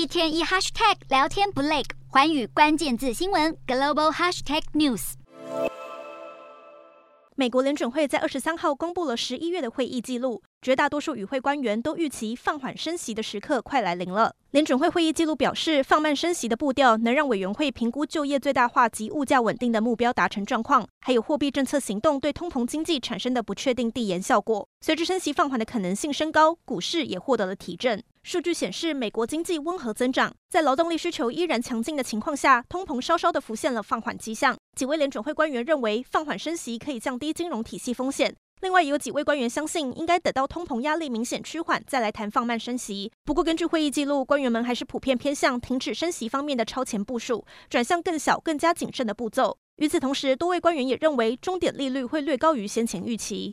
一天一 hashtag 聊天不累，环宇关键字新闻 global hashtag news。美国联准会在二十三号公布了十一月的会议记录，绝大多数与会官员都预期放缓升息的时刻快来临了。联准会会议记录表示，放慢升息的步调能让委员会评估就业最大化及物价稳定的目标达成状况，还有货币政策行动对通膨经济产生的不确定递延效果。随着升息放缓的可能性升高，股市也获得了提振。数据显示，美国经济温和增长，在劳动力需求依然强劲的情况下，通膨稍稍的浮现了放缓迹象。几位联准会官员认为，放缓升息可以降低金融体系风险。另外，有几位官员相信，应该等到通膨压力明显趋缓，再来谈放慢升息。不过，根据会议记录，官员们还是普遍偏向停止升息方面的超前部署，转向更小、更加谨慎的步骤。与此同时，多位官员也认为，终点利率会略高于先前预期。